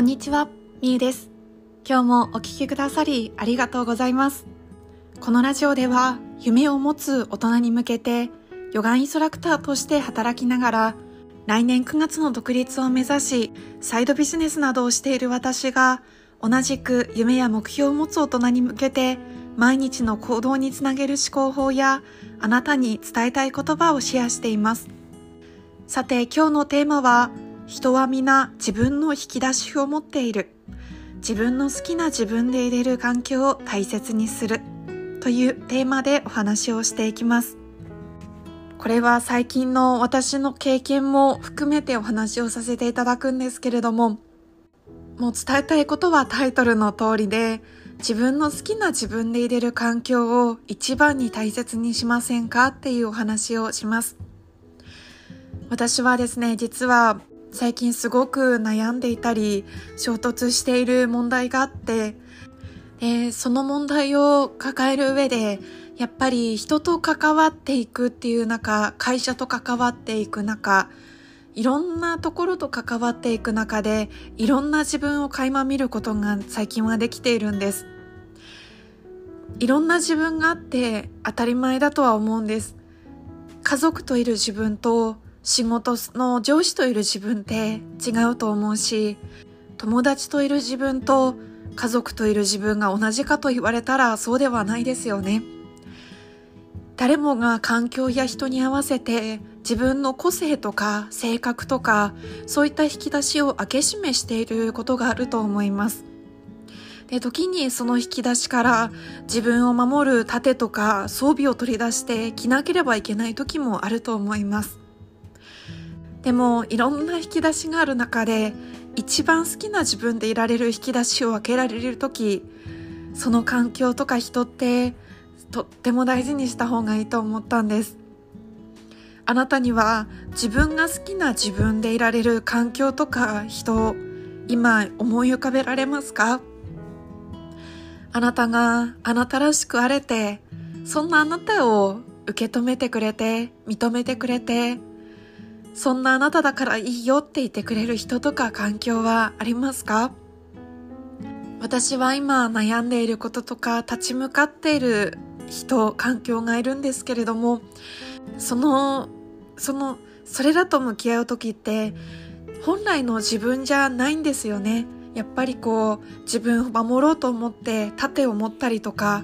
こんにちは、みゆです。今日もお聴きくださりありがとうございます。このラジオでは夢を持つ大人に向けてヨガインストラクターとして働きながら来年9月の独立を目指しサイドビジネスなどをしている私が同じく夢や目標を持つ大人に向けて毎日の行動につなげる思考法やあなたに伝えたい言葉をシェアしています。さて今日のテーマは人は皆自分の引き出しを持っている。自分の好きな自分で入れる環境を大切にするというテーマでお話をしていきます。これは最近の私の経験も含めてお話をさせていただくんですけれども、もう伝えたいことはタイトルの通りで、自分の好きな自分で入れる環境を一番に大切にしませんかっていうお話をします。私はですね、実は最近すごく悩んでいたり、衝突している問題があって、でその問題を抱える上で、やっぱり人と関わっていくっていう中、会社と関わっていく中、いろんなところと関わっていく中でいろんな自分を垣間見ることが最近はできているんです。いろんな自分があって当たり前だとは思うんです。家族といる自分と仕事の上司といる自分って違うと思うし友達といる自分と家族といる自分が同じかと言われたらそうではないですよね誰もが環境や人に合わせて自分の個性とか性格とかそういった引き出しを開け閉めしていることがあると思います。で時にその引き出しから自分を守る盾とか装備を取り出して着なければいけない時もあると思います。でもいろんな引き出しがある中で一番好きな自分でいられる引き出しを開けられる時その環境とか人ってとっても大事にした方がいいと思ったんです。あなたには自分が好きな自分でいられる環境とか人、今思い浮かべられますか？あなたがあなたらしくあれて、そんなあなたを受け止めてくれて、認めてくれて、そんなあなただからいいよって言ってくれる人とか環境はありますか？私は今悩んでいることとか立ち向かっている人、環境がいるんですけれども、その、その、それらと向き合う時って、本来の自分じゃないんですよね。やっぱりこう、自分を守ろうと思って盾を持ったりとか、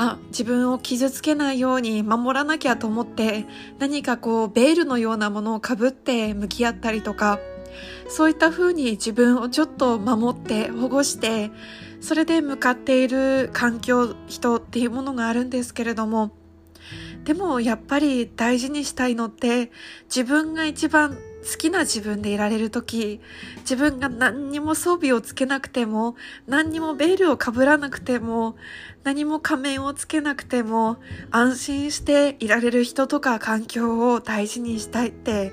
あ、自分を傷つけないように守らなきゃと思って、何かこう、ベールのようなものをかぶって向き合ったりとか、そういった風に自分をちょっと守って保護してそれで向かっている環境人っていうものがあるんですけれどもでもやっぱり大事にしたいのって自分が一番好きな自分でいられる時自分が何にも装備をつけなくても何にもベールをかぶらなくても何も仮面をつけなくても安心していられる人とか環境を大事にしたいって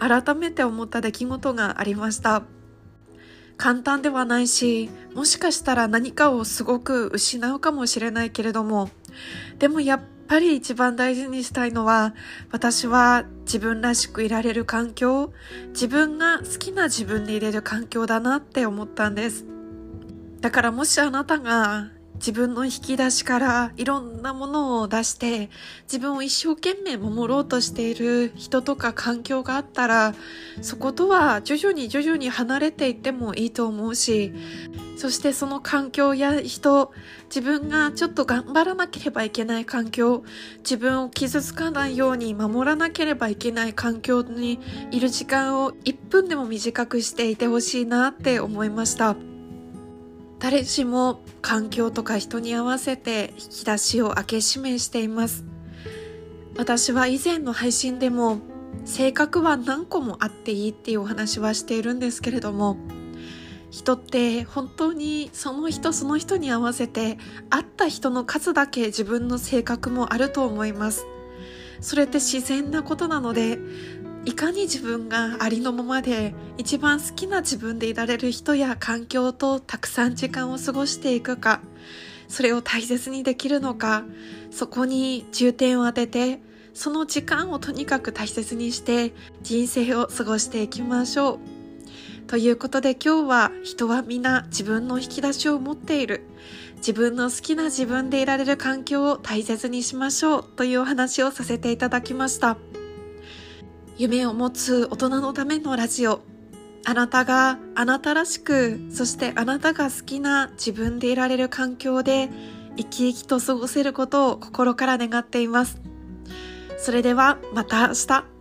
改めて思った出来事がありました。簡単ではないし、もしかしたら何かをすごく失うかもしれないけれども、でもやっぱり一番大事にしたいのは、私は自分らしくいられる環境、自分が好きな自分でいれる環境だなって思ったんです。だからもしあなたが自分の引き出しからいろんなものを出して自分を一生懸命守ろうとしている人とか環境があったらそことは徐々に徐々に離れていってもいいと思うしそしてその環境や人自分がちょっと頑張らなければいけない環境自分を傷つかないように守らなければいけない環境にいる時間を1分でも短くしていてほしいなって思いました。誰しも環境とか人に合わせて引き出しを開け閉めしています私は以前の配信でも性格は何個もあっていいっていうお話はしているんですけれども人って本当にその人その人に合わせて会った人の数だけ自分の性格もあると思います。それって自然なことなのでいかに自分がありのままで一番好きな自分でいられる人や環境とたくさん時間を過ごしていくかそれを大切にできるのかそこに重点を当ててその時間をとにかく大切にして人生を過ごしていきましょう。ということで今日は人は皆自分の引き出しを持っている。自分の好きな自分でいられる環境を大切にしましょうというお話をさせていただきました。夢を持つ大人のためのラジオ。あなたがあなたらしく、そしてあなたが好きな自分でいられる環境で生き生きと過ごせることを心から願っています。それではまた明日。